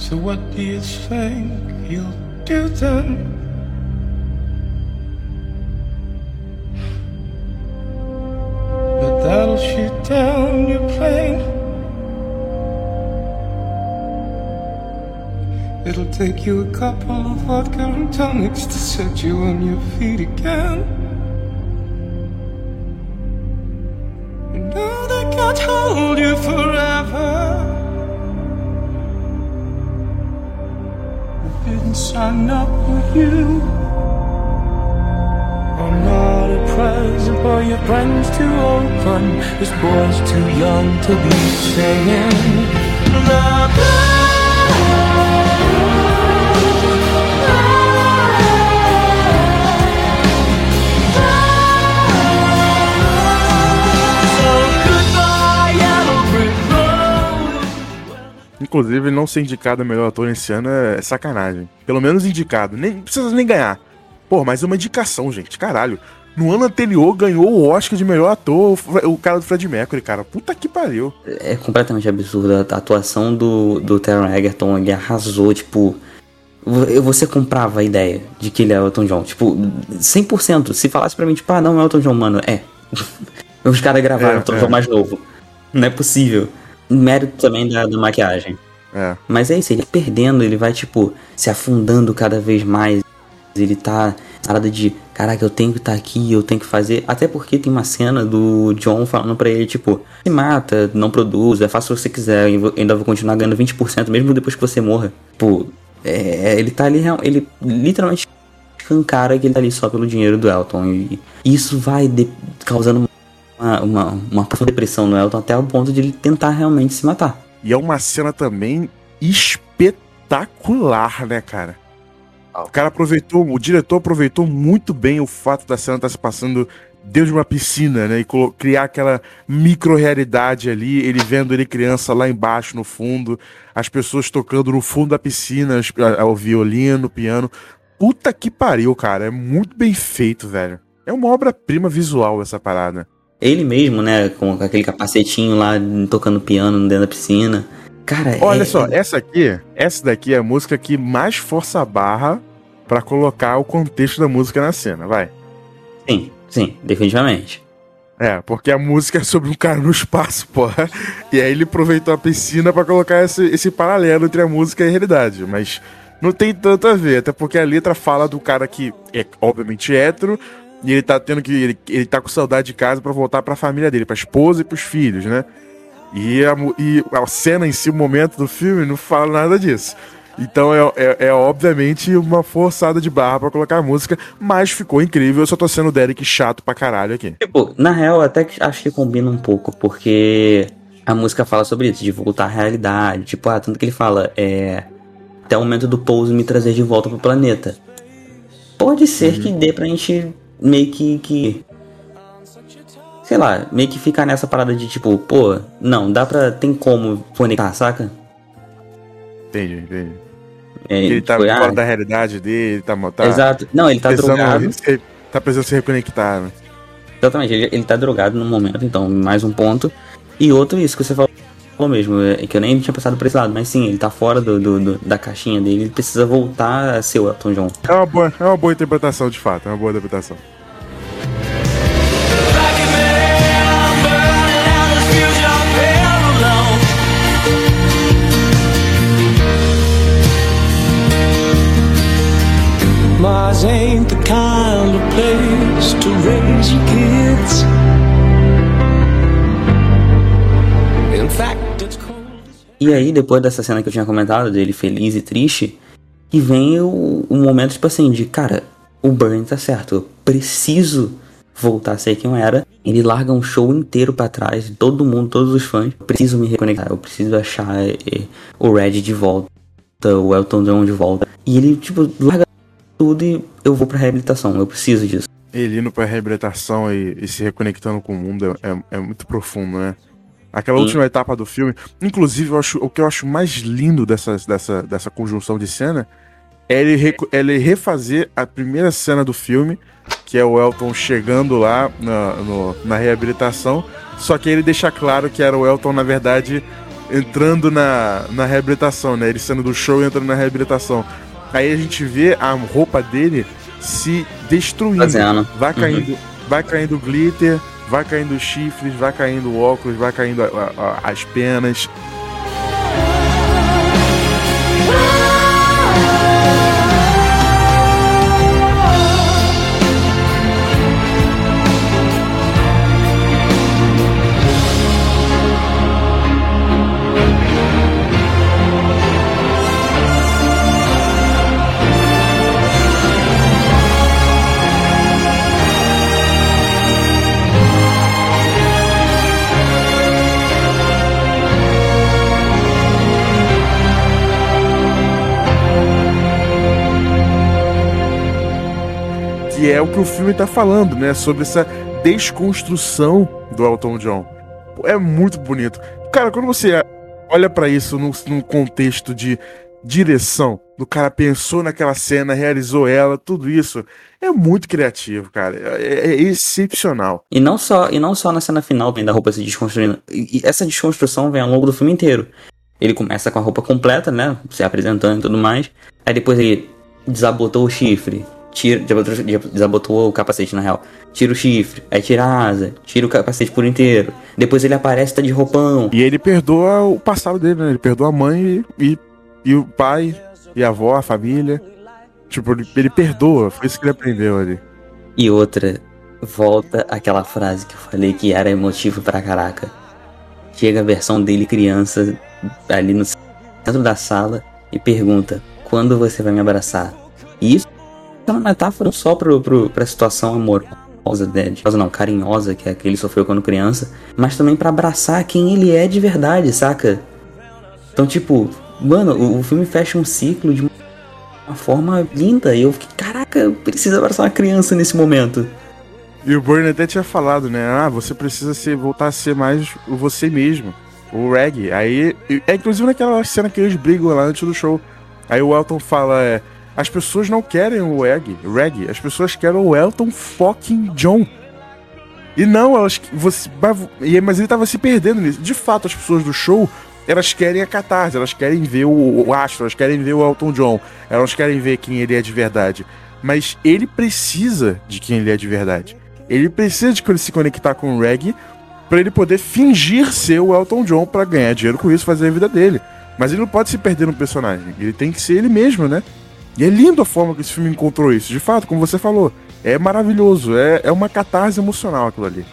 So what do you think you'll do then? But that'll shoot down your plane. It'll take you a couple of vodka and tonics to set you on your feet again. And know they can't hold you forever. Didn't sign up with you. I'm not a present, for your friend's to open. This boy's too young to be singing. Inclusive, não ser indicado a melhor ator esse ano é sacanagem. Pelo menos indicado. Nem não precisa nem ganhar. Pô, mas é uma indicação, gente. Caralho. No ano anterior ganhou o Oscar de melhor ator, o cara do Fred Mercury, cara. Puta que pariu. É completamente absurdo. A atuação do, do Taron Egerton, ele arrasou, tipo... vo- Você comprava a ideia de que ele é Elton John. Tipo, 100%. Se falasse pra mim, tipo, ah, não, é Elton John, mano, é. (laughs) Os caras gravaram É, Elton é. John mais novo. Não é possível. Mérito também da, da maquiagem. É. Mas é isso, ele perdendo, ele vai, tipo, se afundando cada vez mais. Ele tá parada de, caraca, eu tenho que estar aqui, eu tenho que fazer. Até porque tem uma cena do John falando pra ele, tipo, se mata, não produz, é faça o que você quiser, eu ainda vou continuar ganhando 20%, mesmo depois que você morra. Pô, é, ele tá ali, ele literalmente escancara que ele tá ali só pelo dinheiro do Elton. E isso vai de- causando uma, uma, uma depressão no Elton até o ponto de ele tentar realmente se matar. E é uma cena também espetacular, né, cara? O cara aproveitou, o diretor aproveitou muito bem o fato da cena estar se passando dentro de uma piscina, né? E criar aquela micro-realidade ali, ele vendo ele criança lá embaixo no fundo, as pessoas tocando no fundo da piscina, o violino, o piano. Puta que pariu, cara. É muito bem feito, velho. É uma obra-prima visual essa parada. Ele mesmo, né, com aquele capacetinho lá tocando piano dentro da piscina. Cara, Olha é- só, essa aqui, essa daqui é a música que mais força a barra pra colocar o contexto da música na cena, vai. Sim, sim, definitivamente. É, porque a música é sobre um cara no espaço, porra. E aí ele aproveitou a piscina pra colocar esse, esse paralelo entre a música e a realidade. Mas não tem tanto a ver, até porque a letra fala do cara que é obviamente hétero, e ele tá tendo que. Ele, ele tá com saudade de casa pra voltar pra família dele, pra esposa e pros filhos, né? E a, e a cena em si, o momento do filme, não fala nada disso. Então é, é, é obviamente uma forçada de barra pra colocar a música, mas ficou incrível. Eu só tô sendo o Derek chato pra caralho aqui. Tipo, na real, até que acho que combina um pouco, porque a música fala sobre isso, de voltar à realidade. Tipo, ah, tanto que ele fala, é. Até o momento do pouso me trazer de volta pro planeta. Pode ser que dê pra gente meio que. que sei lá, meio que ficar nessa parada de tipo, pô, não, dá pra. tem como conectar, saca? Entendi, entendi. É, ele tá tipo, ah, fora da realidade dele, tá, tá Exato. Não, ele tá precisando, drogado. tá precisando se reconectar, né? Exatamente, ele, ele tá drogado no momento, então, mais um ponto. E outro, isso que você falou mesmo, é que eu nem tinha pensado por esse lado, mas sim, ele tá fora do, do- do- da caixinha dele, ele precisa voltar a ser o Elton John. É uma boa, é uma boa interpretação, de fato, é uma boa interpretação. Mars ain't the kind of place E aí, depois dessa cena que eu tinha comentado, dele feliz e triste, que vem o, o momento, tipo assim, de, cara, o Burn tá certo, eu preciso voltar a ser quem eu era. Ele larga um show inteiro pra trás, todo mundo, todos os fãs. Eu preciso me reconectar, eu preciso achar eh, o Red de volta, o Elton John de volta. E ele, tipo, larga tudo e eu vou pra reabilitação, eu preciso disso. Ele indo pra reabilitação e, e se reconectando com o mundo é, é- é muito profundo, né? Aquela Sim. última etapa do filme. Inclusive, eu acho, o que eu acho mais lindo dessa, dessa, dessa conjunção de cena é ele, reco- é ele refazer a primeira cena do filme, que é o Elton chegando lá na, no- na reabilitação. Só que ele deixa claro que era o Elton, na verdade, entrando na, na reabilitação, né? Ele saindo do show e entrando na reabilitação. Aí a gente vê a roupa dele se destruindo. Fazendo. Vai caindo, vai caindo glitter, vai caindo os chifres, vai caindo o óculos, vai caindo a- a- a- as penas. Que é o que o filme tá falando, né? Sobre essa desconstrução do Elton John. É muito bonito. Cara, quando você olha pra isso num, contexto de direção, do cara pensou naquela cena, realizou ela, tudo isso, é muito criativo, cara. É, é excepcional. E não só, e não só na cena final vem da roupa se desconstruindo. E essa desconstrução vem ao longo do filme inteiro. Ele começa com a roupa completa, né? Se apresentando e tudo mais. Aí depois ele desabotou o chifre. Tira, desabotou, desabotou o capacete, na real. Tira o chifre, aí tira a asa, tira o capacete por inteiro. Depois ele aparece, tá de roupão. E ele perdoa o passado dele, né? Ele perdoa a mãe e, e o pai, e a avó, a família. Tipo, ele, ele perdoa, foi isso que ele aprendeu ali. E outra, volta aquela frase que eu falei que era emotivo pra caraca. Chega a versão dele criança ali no centro da sala e pergunta: Quando você vai me abraçar? E isso é uma metáfora não só pro, pro, pra situação amorosa, né? de- não, carinhosa que, é que ele sofreu quando criança, mas também pra abraçar quem ele é de verdade, saca? Então, tipo, mano, o, o filme fecha um ciclo de uma forma linda. E eu fiquei, caraca, eu preciso abraçar uma criança nesse momento. E o Burn até tinha falado, né? Ah, você precisa ser, voltar a ser mais você mesmo. O reggae. Aí. É inclusive naquela cena que eles brigam lá antes do show. Aí o Elton fala: é, As pessoas não querem o reggae, reggae. As pessoas querem o Elton fucking John. E não, elas. Você, mas ele tava se perdendo nisso. De fato, as pessoas do show. Elas querem a catarse, elas querem ver o, o astro, elas querem ver o Elton John, elas querem ver quem ele é de verdade. Mas ele precisa de quem ele é de verdade. Ele precisa de se conectar com o reggae pra ele poder fingir ser o Elton John pra ganhar dinheiro com isso, fazer a vida dele. Mas ele não pode se perder no personagem. Ele tem que ser ele mesmo, né? E é lindo a forma que esse filme encontrou isso. De fato, como você falou, é maravilhoso. É, é uma catarse emocional aquilo ali.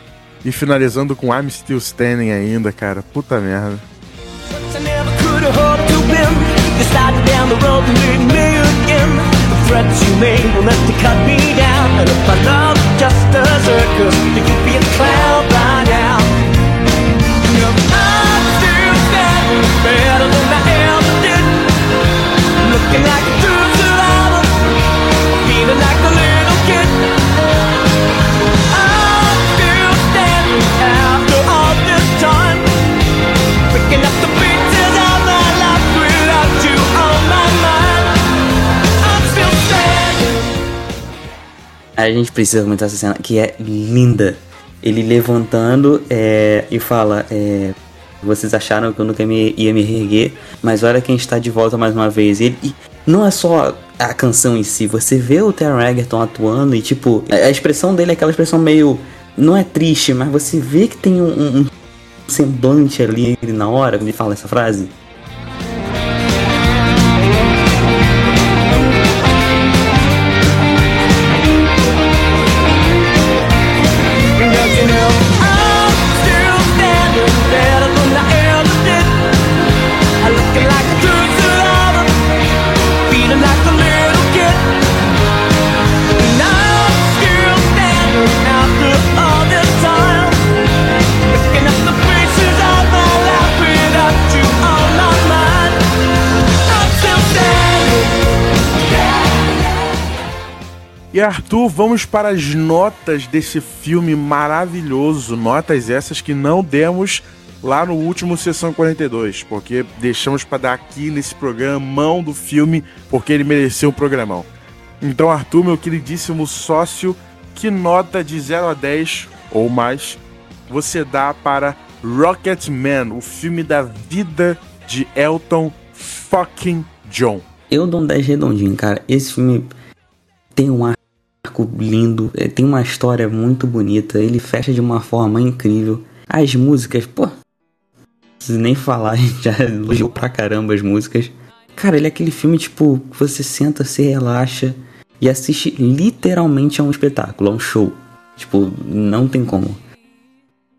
E finalizando com I'm Still Standing ainda, cara. Puta merda. I never A gente precisa comentar essa cena que é linda. Ele levantando é, e fala: é, Vocês acharam que eu nunca me, ia me reerguer, mas olha quem está de volta mais uma vez. Ele, e não é só a canção em si, você vê o Terry Egerton atuando e, tipo, a, expressão dele é aquela expressão meio. Não é triste, mas você vê que tem um- um semblante ali na hora quando ele fala essa frase. E Arthur, vamos para as notas desse filme maravilhoso. Notas essas que não demos lá no último Sessão 42, porque deixamos para dar aqui nesse programa mão do filme, porque ele mereceu um programão. Então, Arthur, meu queridíssimo sócio, que nota de 0 a 10 ou mais você dá para Rocketman, o filme da vida de Elton fucking John? Eu dou um 10 redondinho, cara. Esse filme tem um arco lindo, eh, tem uma história muito bonita, ele fecha de uma forma incrível. As músicas, pô, preciso nem falar, (laughs) a gente já elogiou pra caramba as músicas. Cara, ele é aquele filme, tipo, você senta, se relaxa e assiste literalmente a um espetáculo, a um show. Tipo, não tem como.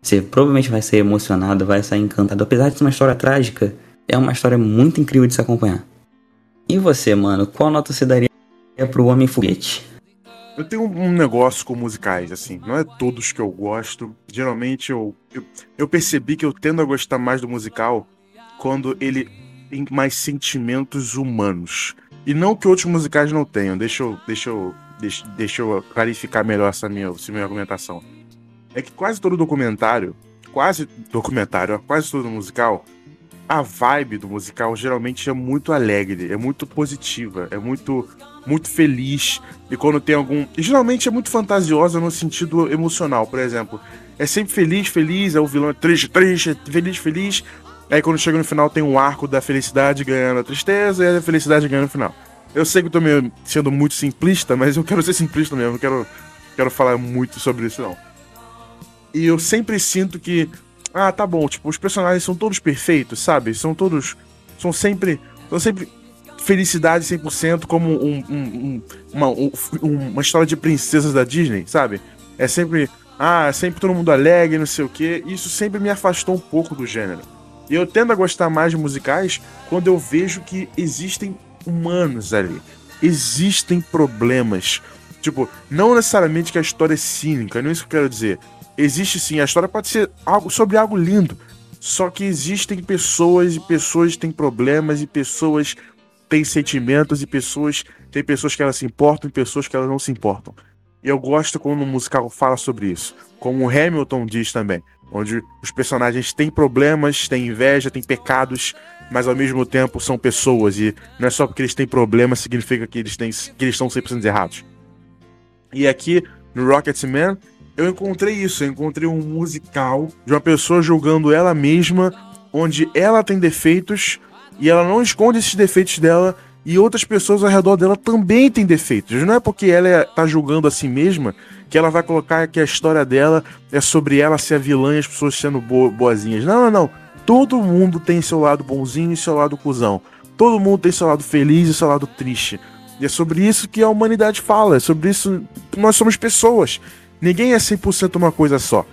Você provavelmente vai ser emocionado, vai sair encantado. Apesar de ser uma história trágica, é uma história muito incrível de se acompanhar. E você, mano, qual nota você daria pro Homem Foguete? Eu tenho um negócio com musicais, assim, não é todos que eu gosto. Geralmente eu, eu, eu percebi que eu tendo a gostar mais do musical quando ele em mais sentimentos humanos. E não que outros musicais não tenham. Deixa eu, deixa eu, deixa, deixa eu clarificar melhor essa minha, essa minha argumentação. É que quase todo documentário, quase documentário, quase todo musical, a vibe do musical geralmente é muito alegre, é muito positiva, é muito muito feliz. E quando tem algum, e geralmente é muito fantasiosa no sentido emocional, por exemplo, é sempre feliz, feliz, é o vilão é triste, triste, feliz, feliz. Aí quando chega no final tem um arco da felicidade ganhando a tristeza e a felicidade ganhando no final. Eu sei que eu tô meio sendo muito simplista, mas eu quero ser simplista mesmo, não quero, quero falar muito sobre isso não. E eu sempre sinto que ah, tá bom, tipo, os personagens são todos perfeitos, sabe? São todos. São sempre. São sempre felicidade 100% como um, um, um, uma, um, uma história de princesas da Disney, sabe? É sempre. Ah, é sempre todo mundo alegre, não sei o quê. Isso sempre me afastou um pouco do gênero. E eu tendo a gostar mais de musicais quando eu vejo que existem humanos ali. Existem problemas. Tipo, não necessariamente que a história é cínica, não é isso que eu quero dizer existe sim, a história pode ser algo sobre algo lindo. Só que existem pessoas e pessoas têm problemas e pessoas têm sentimentos e pessoas tem pessoas que elas se importam e pessoas que elas não se importam. E eu gosto quando um musical fala sobre isso, como o Hamilton diz também, onde os personagens têm problemas, têm inveja, têm pecados, mas ao mesmo tempo são pessoas e não é só porque eles têm problemas significa que eles têm que eles estão 100% errados. E aqui no Rocketman eu encontrei isso, eu encontrei um musical de uma pessoa julgando ela mesma, onde ela tem defeitos e ela não esconde esses defeitos dela e outras pessoas ao redor dela também têm defeitos. Não é porque ela tá julgando a si mesma que ela vai colocar que a história dela é sobre ela ser a vilã e as pessoas sendo bo boazinhas. Não, não, não. Todo mundo tem seu lado bonzinho e seu lado cuzão. Todo mundo tem seu lado feliz e seu lado triste. E é sobre isso que a humanidade fala, é sobre isso nós somos pessoas. Ninguém é 100% uma coisa só.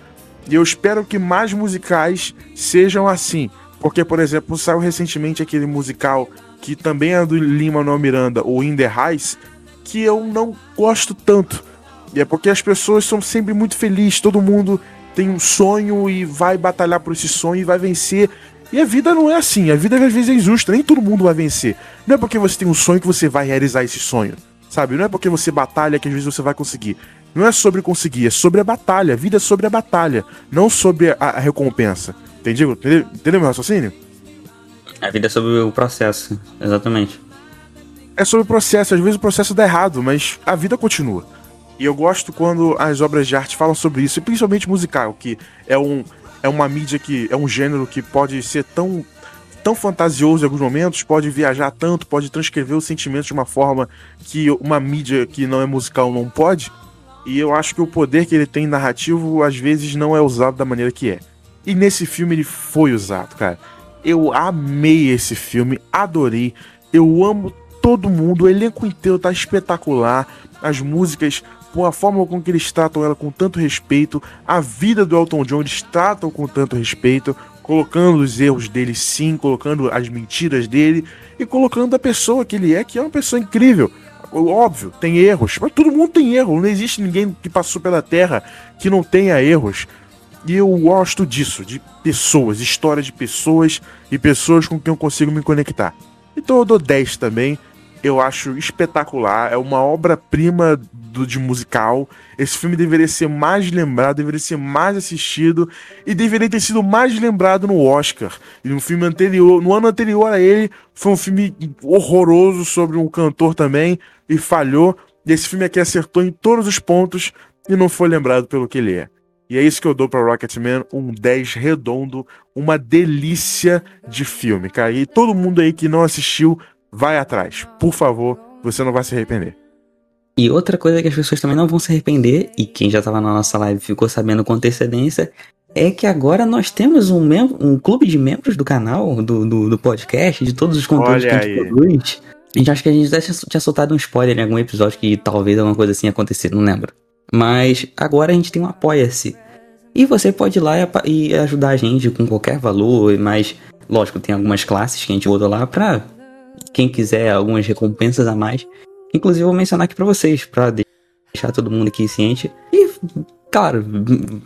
E eu espero que mais musicais sejam assim. Porque, por exemplo, saiu recentemente aquele musical que também é do Lima Manuel Miranda, o In The Heights, que eu não gosto tanto. E é porque as pessoas são sempre muito felizes, todo mundo tem um sonho e vai batalhar por esse sonho e vai vencer. E a vida não é assim, a vida às vezes é injusta, nem todo mundo vai vencer. Não é porque você tem um sonho que você vai realizar esse sonho, sabe? Não é porque você batalha que às vezes você vai conseguir. Não é sobre conseguir, é sobre a batalha. A vida é sobre a batalha, não sobre a recompensa. Entendeu? Entendeu, entendeu meu raciocínio? A vida é sobre o processo, exatamente. É sobre o processo, às vezes o processo dá errado, mas a vida continua. E eu gosto quando as obras de arte falam sobre isso, e principalmente musical, que é, um, é uma mídia que. é um gênero que pode ser tão tão fantasioso em alguns momentos, pode viajar tanto, pode transcrever os sentimentos de uma forma que uma mídia que não é musical não pode. E eu acho que o poder que ele tem narrativo às vezes não é usado da maneira que é. E nesse filme ele foi usado, cara. Eu amei esse filme, adorei. Eu amo todo mundo, o elenco inteiro tá espetacular. As músicas, pô, a forma com que eles tratam ela com tanto respeito, a vida do Elton John eles tratam com tanto respeito, colocando os erros dele sim, colocando as mentiras dele e colocando a pessoa que ele é, que é uma pessoa incrível. Óbvio, tem erros, mas todo mundo tem erro. Não existe ninguém que passou pela Terra que não tenha erros. E eu gosto disso, de pessoas, história de pessoas e pessoas com quem eu consigo me conectar. Então eu dou 10 também. Eu acho espetacular, é uma obra-prima de musical. Esse filme deveria ser mais lembrado, deveria ser mais assistido e deveria ter sido mais lembrado no Oscar. E no filme anterior, no ano anterior a ele, foi um filme horroroso sobre um cantor também e falhou. E esse filme aqui acertou em todos os pontos e não foi lembrado pelo que ele é. E é isso que eu dou para Rocketman, um 10 redondo, uma delícia de filme, cara. E todo mundo aí que não assistiu, vai atrás. Por favor, você não vai se arrepender. E outra coisa que as pessoas também não vão se arrepender, e quem já estava na nossa live ficou sabendo com antecedência, é que agora nós temos um, um clube de membros do canal, do, do, do podcast, de todos os conteúdos Olha que a gente aí. produz. A gente acha que a gente já tinha soltado um spoiler em algum episódio que talvez alguma coisa assim acontecesse, não lembro. Mas agora a gente tem um Apoia-se. E você pode ir lá e ajudar a gente com qualquer valor, mas lógico, tem algumas classes que a gente botou lá pra quem quiser algumas recompensas a mais. Inclusive, eu vou mencionar aqui para vocês, para deixar todo mundo aqui ciente. E, claro,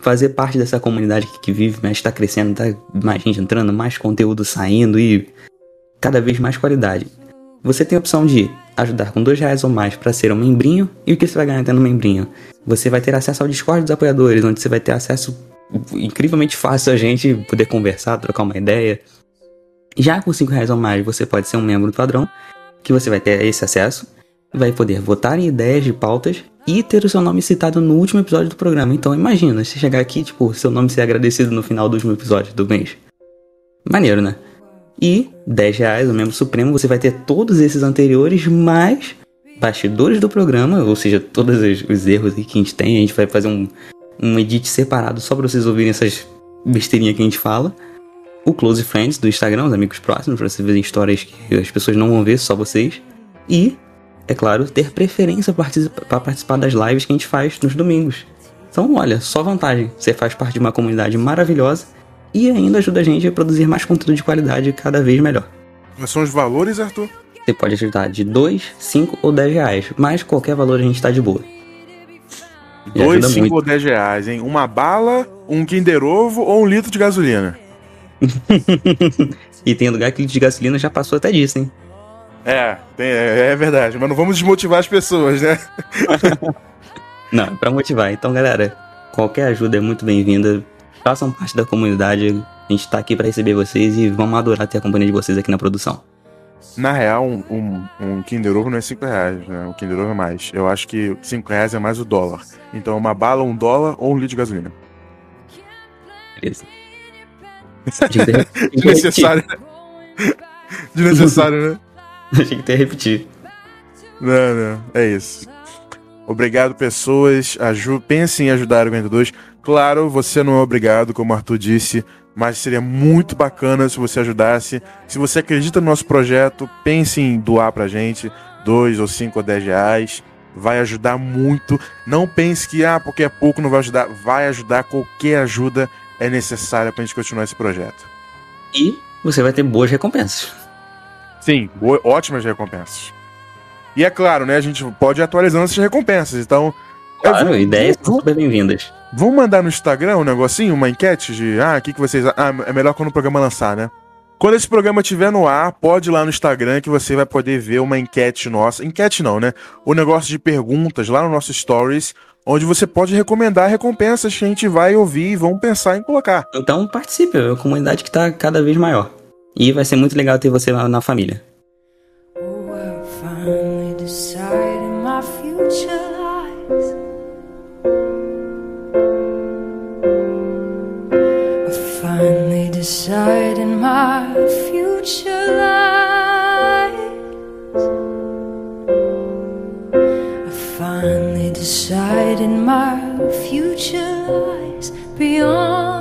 fazer parte dessa comunidade que vive, mas está crescendo, tá mais gente entrando, mais conteúdo saindo e cada vez mais qualidade. Você tem a opção de ajudar com dois reais ou mais para ser um membrinho. E o que você vai ganhar tendo um membrinho? Você vai ter acesso ao Discord dos apoiadores, onde você vai ter acesso incrivelmente fácil a gente poder conversar, trocar uma ideia. Já com cinco reais ou mais, você pode ser um membro do padrão, que você vai ter esse acesso, vai poder votar em ideias de pautas e ter o seu nome citado no último episódio do programa. Então imagina, se chegar aqui, tipo, seu nome ser agradecido no final do último episódio do mês. Maneiro, né? E 10 reais, o membro supremo, você vai ter todos esses anteriores, mais bastidores do programa, ou seja, todos os, os erros que a gente tem. A gente vai fazer um, um edit separado só pra vocês ouvirem essas besteirinhas que a gente fala. O Close Friends do Instagram, os amigos próximos, pra vocês verem histórias que as pessoas não vão ver, só vocês. E, é claro, ter preferência para participar das lives que a gente faz nos domingos. Então, olha, só vantagem. Você faz parte de uma comunidade maravilhosa e ainda ajuda a gente a produzir mais conteúdo de qualidade cada vez melhor. Quais são os valores, Arthur? Você pode ajudar de 2, 5 ou 10 reais, mas qualquer valor a gente tá de boa. E 2, ajuda 5 muito. ou 10 reais, hein? Uma bala, um Kinder Ovo ou um litro de gasolina? (laughs) e tem lugar que litro de gasolina já passou até disso, hein? É, tem- é, é verdade. Mas não vamos desmotivar as pessoas, né? (laughs) Não, é pra motivar. Então, galera, qualquer ajuda é muito bem-vinda. Façam parte da comunidade. A gente tá aqui pra receber vocês e vamos adorar ter a companhia de vocês aqui na produção. Na real, um, um, um Kinder Ovo não é 5 reais, né? Um Kinder Ovo é mais. Eu acho que 5 reais é mais o dólar. Então, uma bala, um dólar ou um litro de gasolina. Beleza? Ter Desnecessário, né? Desnecessário, né? repetido. Tinha que ter repetir. Não, não. É isso. Obrigado, pessoas. Aju Pensem em ajudar o 42. Claro, você não é obrigado, como o Arthur disse, mas seria muito bacana se você ajudasse. Se você acredita no nosso projeto, pense em doar pra gente. Dois ou cinco ou dez reais. Vai ajudar muito. Não pense que, ah, porque é pouco, não vai ajudar. Vai ajudar. Qualquer ajuda é necessária pra gente continuar esse projeto. E você vai ter boas recompensas. Sim, boa- ótimas recompensas. E é claro, né? A gente pode ir atualizando essas recompensas. Então, Claro, vamos- ideias são vamos- super bem-vindas. Vamos mandar no Instagram um negocinho, uma enquete de ah, o que, que vocês. Ah, é melhor quando o programa lançar, né? Quando esse programa estiver no ar, pode ir lá no Instagram que você vai poder ver uma enquete nossa. Enquete não, né? O negócio de perguntas lá no nosso Stories, onde você pode recomendar recompensas que a gente vai ouvir e vamos pensar em colocar. Então participe, é uma comunidade que tá cada vez maior. E vai ser muito legal ter você lá na família. Oh, decided my future lies. I finally decided my future lies beyond